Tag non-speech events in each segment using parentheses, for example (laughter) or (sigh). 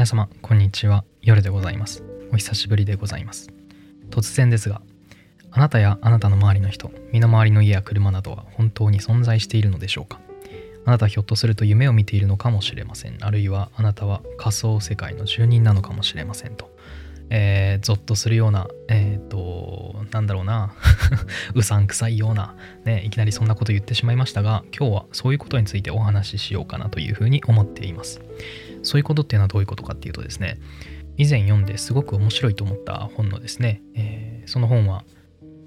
皆様こんにちは。夜でございます。お久しぶりでございます。突然ですがあなたやあなたの周りの人身の回りの家や車などは本当に存在しているのでしょうか？あなたひょっとすると夢を見ているのかもしれません。あるいはあなたは仮想世界の住人なのかもしれませんと。えー、ゾッとするような、えっ、と、なんだろうな、(laughs) うさんくさいような、ね、いきなりそんなこと言ってしまいましたが、今日はそういうことについてお話ししようかなというふうに思っています。そういうことっていうのはどういうことかっていうとですね、以前読んですごく面白いと思った本のですね、えー、その本は、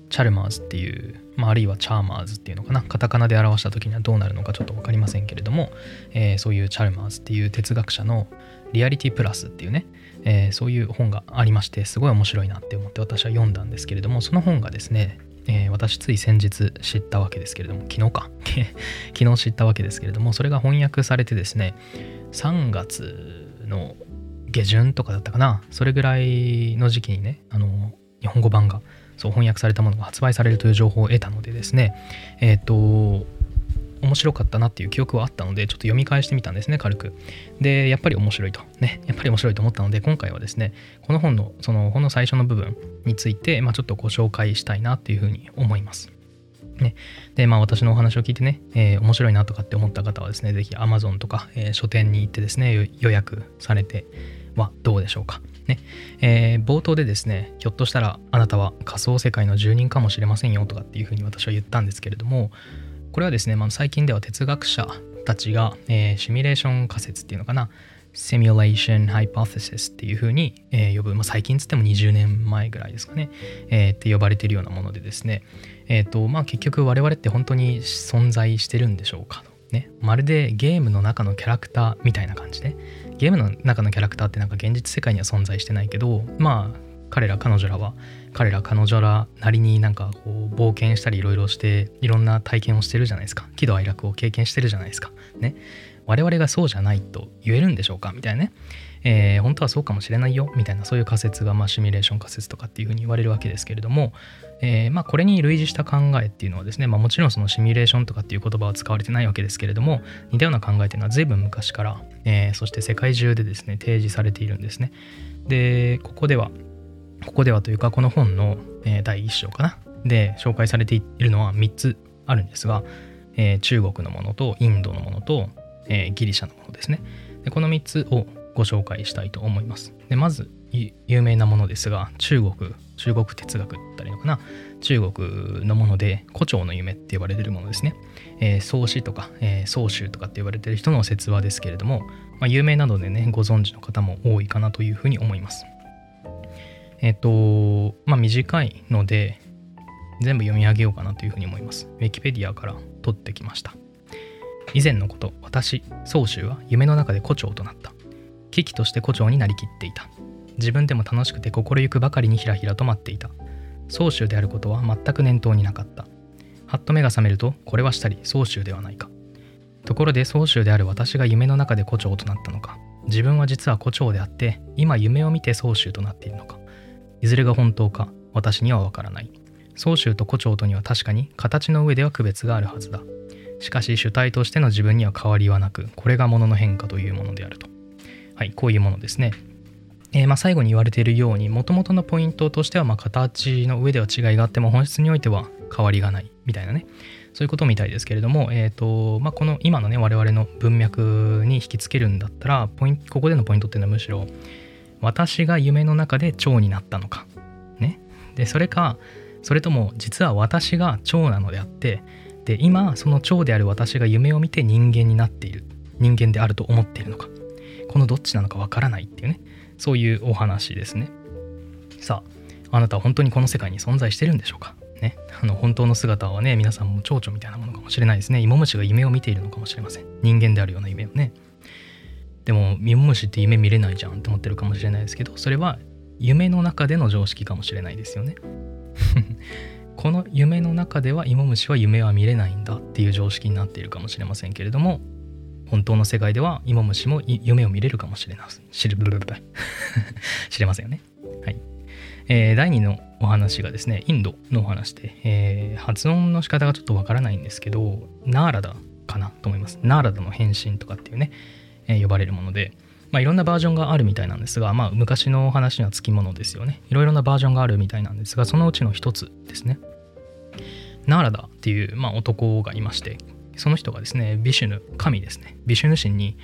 チャルマーズっていう、まあ、あるいはチャーマーズっていうのかな、カタカナで表した時にはどうなるのかちょっと分かりませんけれども、えー、そういうチャルマーズっていう哲学者のリアリティプラスっていうね、えー、そういう本がありまして、すごい面白いなって思って私は読んだんですけれども、その本がですね、えー、私つい先日知ったわけですけれども、昨日か。(laughs) 昨日知ったわけですけれども、それが翻訳されてですね、3月の下旬とかだったかな。それぐらいの時期にねあの日本語版がそう翻訳されたものが発売されるという情報を得たのでですね。えっ、ー、と面白かったなっていう記憶はあったのでちょっと読み返してみたんですね軽く。でやっぱり面白いと。ねやっぱり面白いと思ったので今回はですねこの本のその本の最初の部分について、まあ、ちょっとご紹介したいなっていうふうに思います。ね、で、まあ私のお話を聞いてね、えー、面白いなとかって思った方はですね、ぜひ Amazon とか、えー、書店に行ってですね、予約されてはどうでしょうか。ねえー、冒頭でですね、ひょっとしたらあなたは仮想世界の住人かもしれませんよとかっていうふうに私は言ったんですけれども、これはですね、まあ、最近では哲学者たちが、えー、シミュレーション仮説っていうのかな、Simulation Hypothesis っていうふうに、えー、呼ぶ、まあ、最近つっても20年前ぐらいですかね、えー、って呼ばれているようなものでですね、え、ー、とまあ結局我々って本当に存在してるんでしょうかね、まるでゲームの中のキャラクターみたいな感じで。ゲームの中のキャラクターってなんか現実世界には存在してないけどまあ彼ら彼女らは彼ら彼女らなりになんかこう冒険したりいろいろしていろんな体験をしてるじゃないですか。喜怒哀楽を経験してるじゃないですか。ね。我々がそうじゃないと言えるんでしょうか？みたいなね、えー、本当はそうかもしれないよみたいなそういう仮説が、まあ、シミュレーション仮説とかっていうふうに言われるわけですけれども、えー、まあ、これに類似した考えっていうのはですね、まあ、もちろんそのシミュレーションとかっていう言葉は使われてないわけですけれども似たような考えっていうのは随分昔から、えー、そして世界中でですね提示されているんですね。でここではここではというかこの本の、え第1章かな。で紹介されているのは3つあるんですが、え中国のものとインドのものとえー、ギリシャのものですね。でこの3つをご紹介したいと思います。でまず有名なものですが中国中国哲学って言ったらいいのかな。中国のもので胡蝶の夢って呼ばれてるものですね、えー、創始とか、えー、宗宗とかって呼ばれてる人の説話ですけれども、まあ、有名なのでねご存知の方も多いかなというふうに思います。えっ、ー、とまあ短いので全部読み上げようかなというふうに思います。ウィキペディアから取ってきました。以前のこと私宗州は夢の中で胡蝶となった。危機として胡蝶になりきっていた。自分でも楽しくて心ゆくばかりにひらひらと待っていた。宗州であることは全く念頭になかった。はっと目が覚めるとこれはしたり宗州ではないか。ところで宗州である私が夢の中で胡蝶となったのか。自分は実は胡蝶であって今夢を見て宗州となっているのか。いずれが本当か私にはわからない。宗州と胡蝶とには確かに形の上では区別があるはずだ。しかし主体としての自分には変わりはなくこれが物の変化というものであると。はいこういうものですね。えー、まあ最後に言われているようにもともとのポイントとしてはまあ形の上では違いがあっても本質においては変わりがないみたいなね。そういうことみたいですけれども、えーとまあ、この今のね我々の文脈に引きつけるんだったらポインここでのポイントっていうのはむしろ私が夢の中で蝶になったのかね。でそれかそれとも実は私が蝶なのであってで今その蝶である私が夢を見て人間になっている人間であると思っているのか。このどっちなのかわからないっていうね。そういうお話ですね。さああなたは本当にこの世界に存在してるんでしょうか？ね、あの本当の姿はね皆さんも蝶々みたいなものかもしれないですね。芋虫が夢を見ているのかもしれません。人間であるような夢をね。でも芋虫って夢見れないじゃんって思ってるかもしれないですけどそれは夢の中での常識かもしれないですよね。この夢の中では芋虫は夢は見れないんだっていう常識になっているかもしれませんけれども本当の世界では芋虫も夢を見れるかもしれない知れ (laughs) 知れませんよね。はい。えー、第2のお話がですね、インドのお話で、えー、発音の仕方がちょっとわからないんですけど、ナーラダかなと思います。ナーラダの変身とかっていうね、えー、呼ばれるもので、まあ、いろんなバージョンがあるみたいなんですが、まあ、昔の話にはつきものですよね。いろいろなバージョンがあるみたいなんですがそのうちの一つですね。ナーラダっていう、まあ、男がいましてその人がですねビシュヌ神ですね。ビシュヌ神に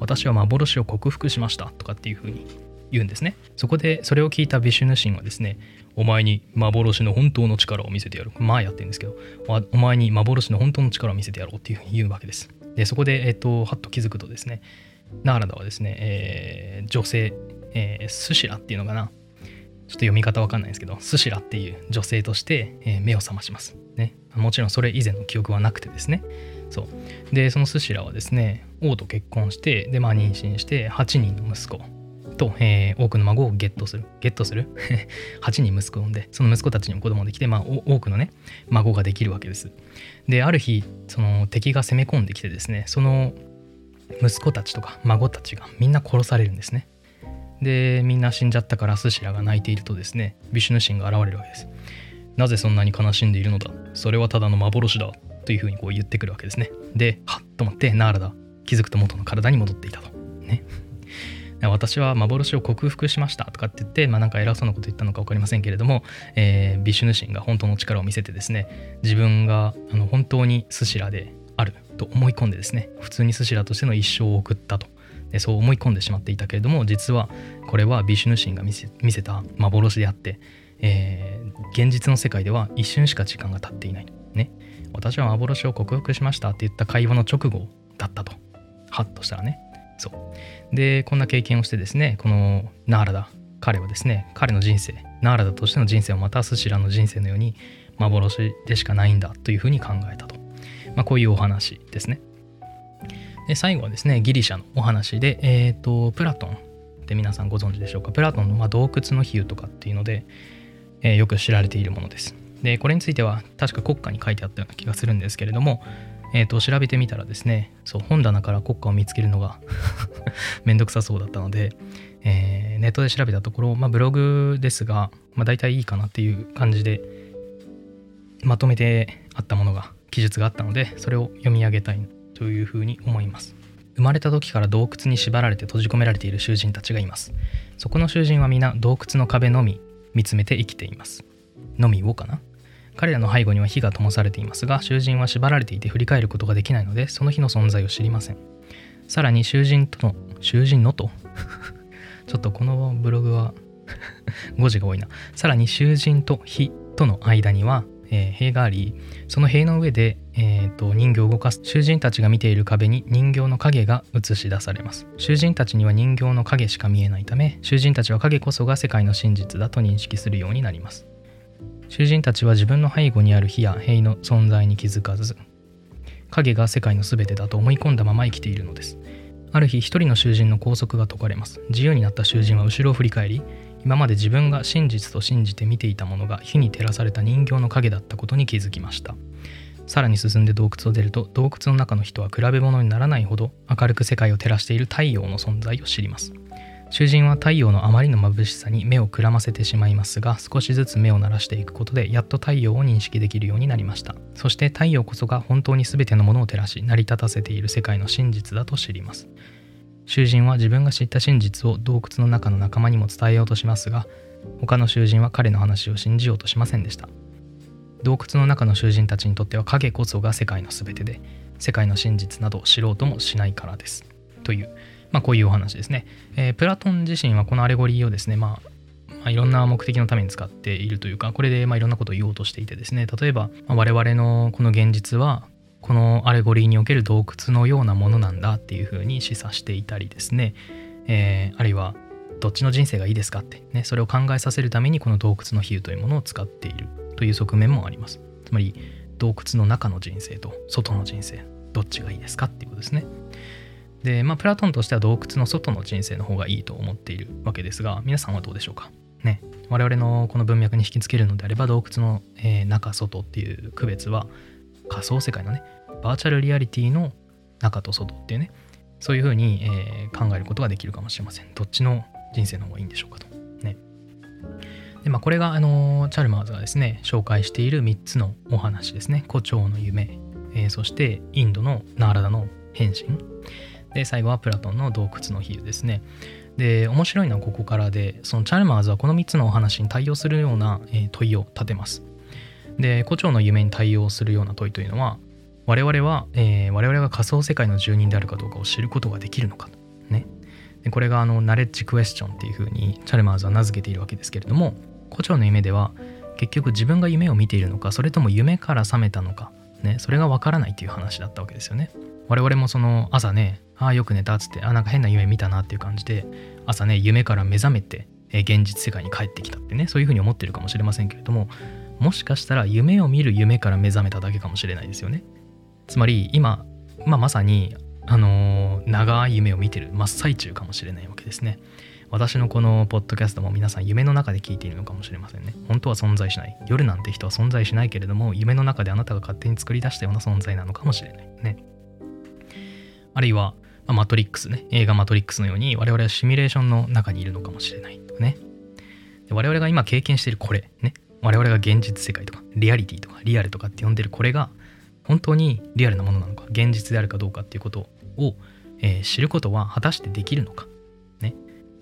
私は幻を克服しましたとかっていうふうに言うんですね。そこでそれを聞いたビシュヌ神はですねお前に幻の本当の力を見せてやるまあやってるんですけどお前に幻の本当の力を見せてやろうっていうふうに言うわけです。でそこでえっ、とはっと気づくとですねナーラダはですね、えー、女性、えー、スシラっていうのかなちょっと読み方わかんないんですけど、スシラっていう女性として、えー、目を覚まします。ね。もちろんそれ以前の記憶はなくてですね。そう。で、そのスシラはですね、王と結婚して、で、まあ妊娠して、8人の息子と、えー、多くの孫をゲットする。ゲットする (laughs) ?8 人息子を産んで、その息子たちにも子供できて、まあ、多くのね、孫ができるわけです。で、ある日、その敵が攻め込んできてですね、その息子たちとか孫たちがみんな殺されるんですね。で、みんな死んじゃったからスシラが泣いているとですね、ビシュヌ神が現れるわけです。なぜそんなに悲しんでいるのだ？それはただの幻だというふうにこう言ってくるわけですね。で、はっと思って、ナーラだ。気づくと元の体に戻っていたと。ね。私は幻を克服しましたとかって言って、まあ、なんか偉そうなこと言ったのか分かりませんけれども、えー、ビシュヌ神が本当の力を見せてですね自分があの本当にスシラであると思い込んでですね普通にスシラとしての一生を送ったと。でそう思い込んでしまっていたけれども実はこれはビシュヌ神が見せ見せた幻であって、えー、現実の世界では一瞬しか時間が経っていない。ね。私は幻を克服しましたって言った会話の直後だったと。ハッとしたらね。そう。でこんな経験をしてですねこのナーラダ彼はですね彼の人生ナーラダとしての人生をまたスシラの人生のように幻でしかないんだというふうに考えたと、まあ、こういうお話ですね。で最後はですねギリシャのお話で、え、ー、とプラトンって皆さんご存知でしょうか？プラトンのま洞窟の比喩とかっていうので、えー、よく知られているものです。でこれについては確か国家に書いてあったような気がするんですけれどもえーと、調べてみたらですねそう本棚から国家を見つけるのが (laughs) めんどくさそうだったので、えー、ネットで調べたところ、まあ、ブログですが、まあ、大体いいかなっていう感じでまとめてあったものが記述があったのでそれを読み上げたいというふうに思います。生まれた時から洞窟に縛られて閉じ込められている囚人たちがいます。そこの囚人は皆洞窟の壁のみ見つめて生きています。のみをかな。彼らの背後には火が灯されていますが囚人は縛られていて振り返ることができないのでその火の存在を知りません。さらに囚人との囚人のと？(laughs) ちょっとこのブログは (laughs) 語字が多いな。さらに囚人と火との間には、えー、塀がありその塀の上で、えーと、人形を動かす囚人たちが見ている壁に人形の影が映し出されます。囚人たちには人形の影しか見えないため囚人たちは影こそが世界の真実だと認識するようになります。囚人たちは自分の背後にある火や塀の存在に気づかず影が世界の全てだと思い込んだまま生きているのです。ある日一人の囚人の拘束が解かれます。自由になった囚人は後ろを振り返り今まで自分が真実と信じて見ていたものが火に照らされた人形の影だったことに気づきました。さらに進んで洞窟を出ると洞窟の中の人は比べ物にならないほど明るく世界を照らしている太陽の存在を知ります。囚人は太陽のあまりの眩しさに目をくらませてしまいますが少しずつ目を慣らしていくことでやっと太陽を認識できるようになりました。そして太陽こそが本当に全てのものを照らし成り立たせている世界の真実だと知ります。囚人は自分が知った真実を洞窟の中の仲間にも伝えようとしますが他の囚人は彼の話を信じようとしませんでした洞窟の中の囚人たちにとっては影こそが世界の全てで世界の真実などを知ろうともしないからですというまあ、こういうお話ですね。えー、プラトン自身はこのアレゴリーをですね、まあ、まあ、いろんな目的のために使っているというか、これでまあいろんなことを言おうとしていてですね、例えば、我々のこの現実は、このアレゴリーにおける洞窟のようなものなんだっていうふうに示唆していたりですね、えー、あるいは、どっちの人生がいいですかって、ね、それを考えさせるためにこの洞窟の比喩というものを使っているという側面もあります。つまり、洞窟の中の人生と外の人生、どっちがいいですかっていうことですね。で、まあ、プラトンとしては洞窟の外の人生の方がいいと思っているわけですが、皆さんはどうでしょうか？ね。我々のこの文脈に引きつけるのであれば、洞窟の、えー、中、外っていう区別は、仮想世界のね、バーチャルリアリティの中と外っていうね、そういうふうに、えー、考えることができるかもしれません。どっちの人生の方がいいんでしょうかと。ね。で、まあ、これが、あのチャルマーズがですね、紹介している3つのお話ですね。胡蝶の夢、えー、そしてインドのナーラダの変身。で最後はプラトンの洞窟の比喩ですねで面白いのはここからでそのチャルマーズはこの3つのお話に対応するような、えー、問いを立てますで胡蝶の夢に対応するような問いというのは我々は、えー、我々が仮想世界の住人であるかどうかを知ることができるのかと。ね。でこれがあのナレッジクエスチョンっていうふうにチャルマーズは名付けているわけですけれども胡蝶の夢では結局自分が夢を見ているのかそれとも夢から覚めたのかね。それがわからないという話だったわけですよね。我々もその朝ねああよく寝たっつってあなんか変な夢見たなっていう感じで朝ね夢から目覚めて、え現実世界に帰ってきたってねそういうふうに思ってるかもしれませんけれどももしかしたら夢を見る夢から目覚めただけかもしれないですよね。つまり今、まあ、まさにあの、長い夢を見てる真っ最中かもしれないわけですね。私のこのポッドキャストも皆さん夢の中で聞いているのかもしれませんね。本当は存在しない。夜なんて人は存在しないけれども夢の中であなたが勝手に作り出したような存在なのかもしれないね。あるいは、まあ、マトリックスね。映画マトリックスのように我々はシミュレーションの中にいるのかもしれないとかね。で我々が今経験しているこれね。我々が現実世界とかリアリティとかリアルとかって呼んでるこれが本当にリアルなものなのか現実であるかどうかっていうことを、えー、知ることは果たしてできるのか、ね、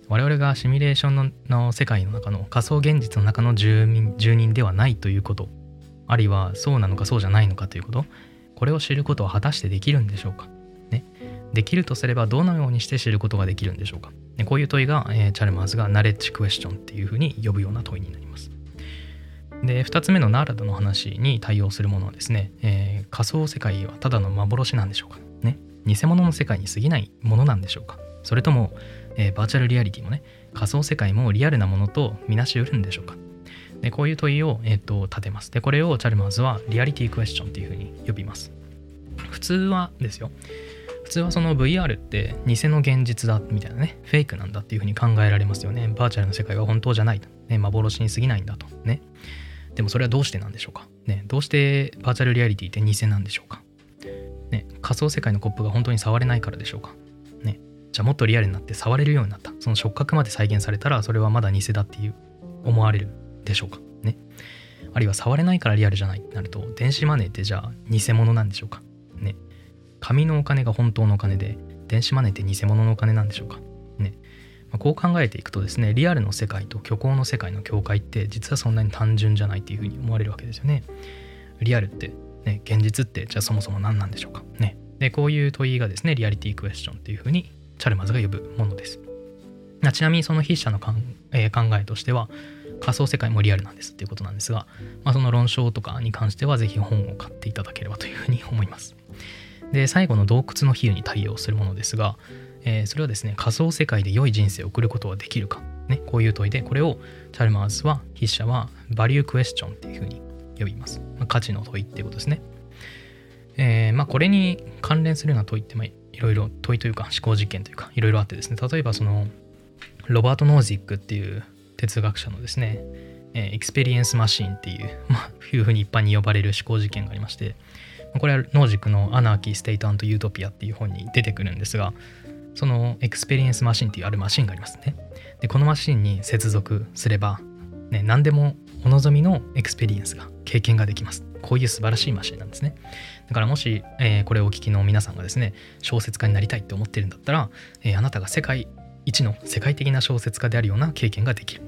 我々がシミュレーションの世界の中の仮想現実の中の住民住人ではないということあるいはそうなのかそうじゃないのかということこれを知ることは果たしてできるんでしょうか、ね、できるとすればどのようにして知ることができるんでしょうか、ね、こういう問いが、えー、チャルマーズがナレッジクエスチョンっていうふうに呼ぶような問いになります。で2つ目のナーラドの話に対応するものはですね、えー、仮想世界はただの幻なんでしょうか。ね。偽物の世界に過ぎないものなんでしょうか。それとも、えー、バーチャルリアリティもね仮想世界もリアルなものとみなしうるんでしょうか。でこういう問いを、えーと、立てます。でこれをチャルマーズはリアリティクエスチョンっていうふうに呼びます。普通はですよ。普通はその VR って偽の現実だみたいなねフェイクなんだっていうふうに考えられますよね。バーチャルの世界は本当じゃないと、ね、幻に過ぎないんだと。ね。でもそれはどうしてなんでしょうか、ね、どうしてバーチャルリアリティって偽なんでしょうか、ね、仮想世界のコップが本当に触れないからでしょうか、ね、じゃあもっとリアルになって触れるようになった。その触覚まで再現されたらそれはまだ偽だっていう思われるでしょうか？ね。あるいは触れないからリアルじゃないってなると電子マネーってじゃあ偽物なんでしょうか？ね。紙のお金が本当のお金で電子マネーって偽物のお金なんでしょうか？まこう考えていくとですねリアルの世界と虚構の世界の境界って実はそんなに単純じゃないっていうふうに思われるわけですよね。リアルって、ね、現実ってじゃあそもそも何なんでしょうか。ね、でこういう問いがですねリアリティクエスチョンっていうふうにチャルマズが呼ぶものです。ちなみにその筆者の考え考えとしては仮想世界もリアルなんですっていうことなんですが、まあ、その論証とかに関してはぜひ本を買っていただければというふうに思います。で最後の洞窟の比喩に対応するものですがえー、それはですね仮想世界で良い人生を送ることはできるか、ね、こういう問いでこれをチャルマーズは筆者は value question っていうふうに呼びます、まあ、価値の問いっていうことですね、えー、まあこれに関連するような問いって、まあ、いろいろ問いというか思考実験というかいろいろあってですね。例えばそのロバート・ノージックっていう哲学者のですね、え、 experience machine っていう、まあ、いうふうに一般に呼ばれる思考実験がありましてこれはノージックの Anarchy, State, and Utopia っていう本に出てくるんですがその experience machine っていうあるマシンがありますね。で、このマシンに接続すれば、ね、何でもお望みの experience が、経験ができます。こういう素晴らしいマシンなんですね。だからもし、えー、これをお聞きの皆さんがですね、小説家になりたいって思ってるんだったら、えー、あなたが世界一の世界的な小説家であるような経験ができる。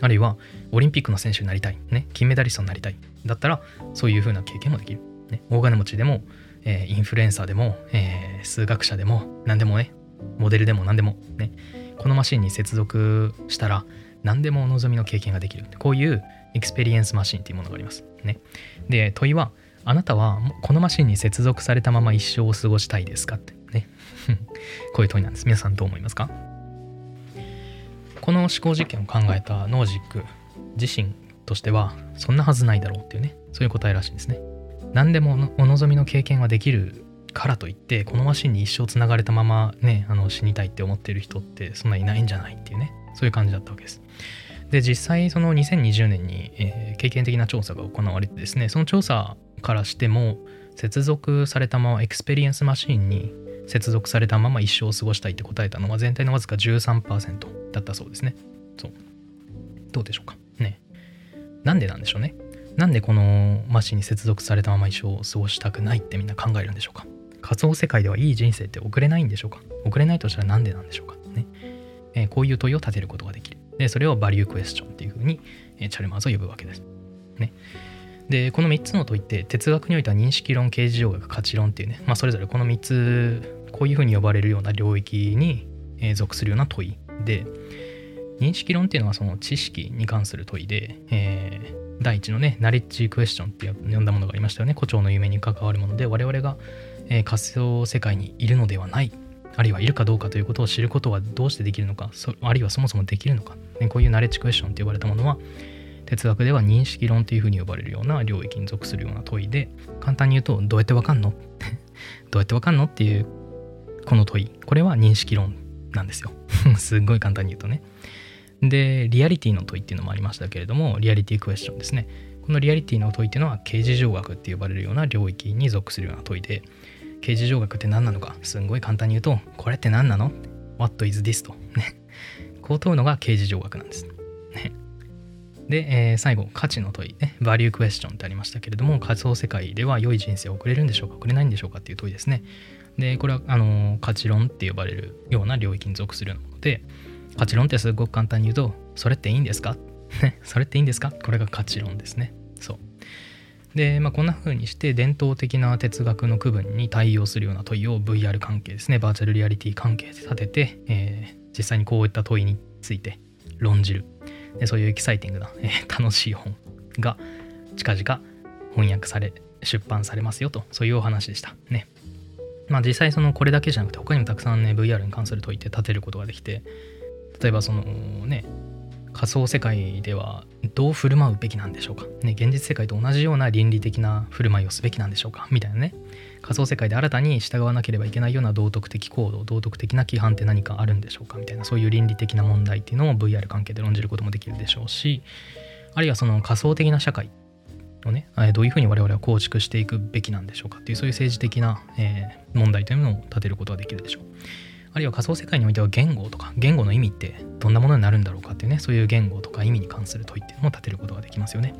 あるいは、オリンピックの選手になりたい、ね、金メダリストになりたい。だったら、そういう風な経験もできる。ね、大金持ちでも、えー、インフルエンサーでも、えー、数学者でも何でもねモデルでも何でもねこのマシンに接続したら何でもお望みの経験ができる。こういう experience machine っていうものがあります。ね。で問いはあなたはこのマシンに接続されたまま一生を過ごしたいですかって。ね。(laughs) こういう問いなんです。皆さんどう思いますか？この思考実験を考えたノージック自身としてはそんなはずないだろうっていうね。そういう答えらしいんですね。何でもお望みの経験ができるからといってこのマシンに一生つながれたままねあの死にたいって思ってる人ってそんないないんじゃないっていうね。そういう感じだったわけです。で実際その2020年に、えー、経験的な調査が行われてですねその調査からしても接続されたまま experience machine に接続されたまま一生を過ごしたいって答えたのは全体のわずか13%だったそうですね。そう。どうでしょうか。ね。なんでなんでしょうね。なんでこのマシに接続されたまま一生を過ごしたくないってみんな考えるんでしょうか？仮想世界ではいい人生って送れないんでしょうか？送れないとしたら何でなんでしょうか？ね、えー、こういう問いを立てることができる。でそれをバリュークエスチョンっていうふうに、えー、チャルマーズを呼ぶわけです。ね。でこの3つの問いって哲学においては認識論形事情学価値論っていうね、まあ、それぞれこの3つこういうふうに呼ばれるような領域に、属するような問いで。認識論っていうのはその知識に関する問いで、えー、第一のねナレッジクエスチョンって呼んだものがありましたよね。胡蝶の夢に関わるもので我々が、えー、仮想世界にいるのではない。あるいはいるかどうかということを知ることはどうしてできるのか。あるいはそもそもできるのか、ね、こういうナレッジクエスチョンって呼ばれたものは哲学では認識論というふうに呼ばれるような領域に属するような問いで簡単に言うとどうやってわかんの？(laughs) どうやってわかんのっていうこの問い。これは認識論なんですよ。(laughs) すっごい簡単に言うとね。でリアリティの問いっていうのもありましたけれどもリアリティクエスチョンですね。このリアリティの問いっていうのは刑事上学って呼ばれるような領域に属するような問いで刑事上学って何なのかすんごい簡単に言うとこれって何なの ?What is this? と。ね。こう問うのが刑事上学なんです、ね、で、えー、最後価値の問い。ね。バリュークエスチョンってありましたけれども仮想世界では良い人生を送れるんでしょうか？送れないんでしょうかっていう問いですね。でこれはあの価値論って呼ばれるような領域に属するようなもので価値論ってすごく簡単に言うと、それっていいんですか？(laughs) それっていいんですか？これが価値論ですね。そう。で、まあ、こんな風にして伝統的な哲学の区分に対応するような問いを VR 関係ですね、バーチャルリアリティ関係で立てて、えー、実際にこういった問いについて論じる。でそういうエキサイティングな、(laughs) えー、楽しい本が近々翻訳され、出版されますよと、そういうお話でした。ね。まあ実際そのこれだけじゃなくて他にもたくさんね VR に関する問いって立てることができて例えばそのね仮想世界ではどう振る舞うべきなんでしょうか、ね、現実世界と同じような倫理的な振る舞いをすべきなんでしょうか？みたいなね。仮想世界で新たに従わなければいけないような道徳的行動道徳的な規範って何かあるんでしょうか？みたいな。そういう倫理的な問題っていうのを VR 関係で論じることもできるでしょうしあるいはその仮想的な社会をねどういうふうに我々は構築していくべきなんでしょうか？っていうそういう政治的な、え、問題というのを立てることができるでしょう。あるいは仮想世界においては言語とか言語の意味ってどんなものになるんだろうかっていうねそういう言語とか意味に関する問いっていうのも立てることができますよね。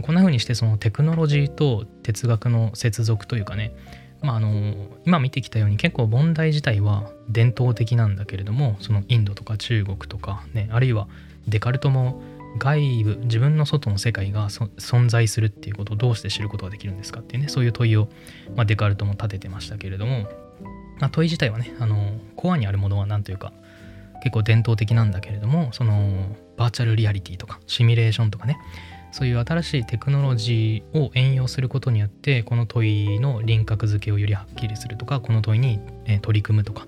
こんな風にしてそのテクノロジーと哲学の接続というかねまあ、あの今見てきたように結構問題自体は伝統的なんだけれどもそのインドとか中国とかねあるいはデカルトも外部自分の外の世界が存在するっていうことをどうして知ることができるんですかっていうねそういう問いを、まあ、デカルトも立ててましたけれどもまあ、問い自体はねあのコアにあるものは何というか結構伝統的なんだけれどもそのバーチャルリアリティとかシミュレーションとかねそういう新しいテクノロジーを援用することによってこの問いの輪郭付けをよりはっきりするとかこの問いに、え取り組むとか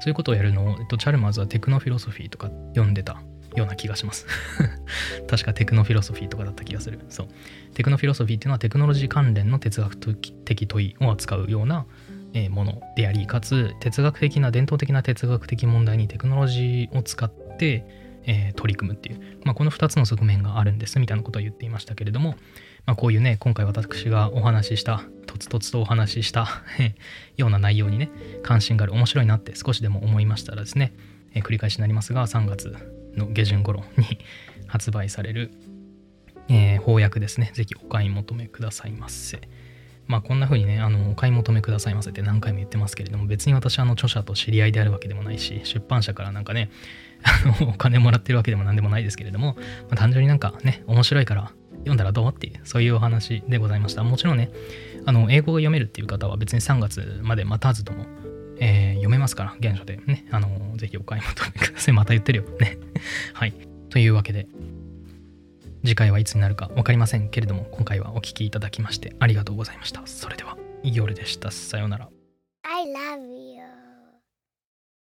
そういうことをやるのを、えっと、チャルマーズはテクノフィロソフィーとか読んでたような気がします。(laughs) 確かテクノフィロソフィーとかだった気がする。そう。テクノフィロソフィーっていうのはテクノロジー関連の哲学的問いを扱うようなものでありかつ哲学的な伝統的な哲学的問題にテクノロジーを使って、取り組むっていう、まあ、この2つの側面があるんですみたいなことを言っていましたけれども、まあ、こういうね今回私がお話ししたとつとつとお話ししたような内容にね関心がある面白いなって少しでも思いましたらですね、えー、繰り返しになりますが3月の下旬頃に発売される、えー、翻訳ですね是非お買い求めくださいませ。まあこんな風にね、あの、お買い求めくださいませって何回も言ってますけれども、別に私あの著者と知り合いであるわけでもないし、出版社からなんかね、(laughs) あの、お金もらってるわけでも何でもないですけれども、まあ、単純になんかね、面白いから読んだらどうっていう、そういうお話でございました。もちろんね、あの、英語が読めるっていう方は別に3月まで待たずとも、えー、読めますから、原書でね、あの、ぜひお買い求めください。また言ってるよ。ね。(laughs) はい。というわけで、次回はいつになるか分かりませんけれども今回はお聴きいただきましてありがとうございました。それでは夜でした。さようなら。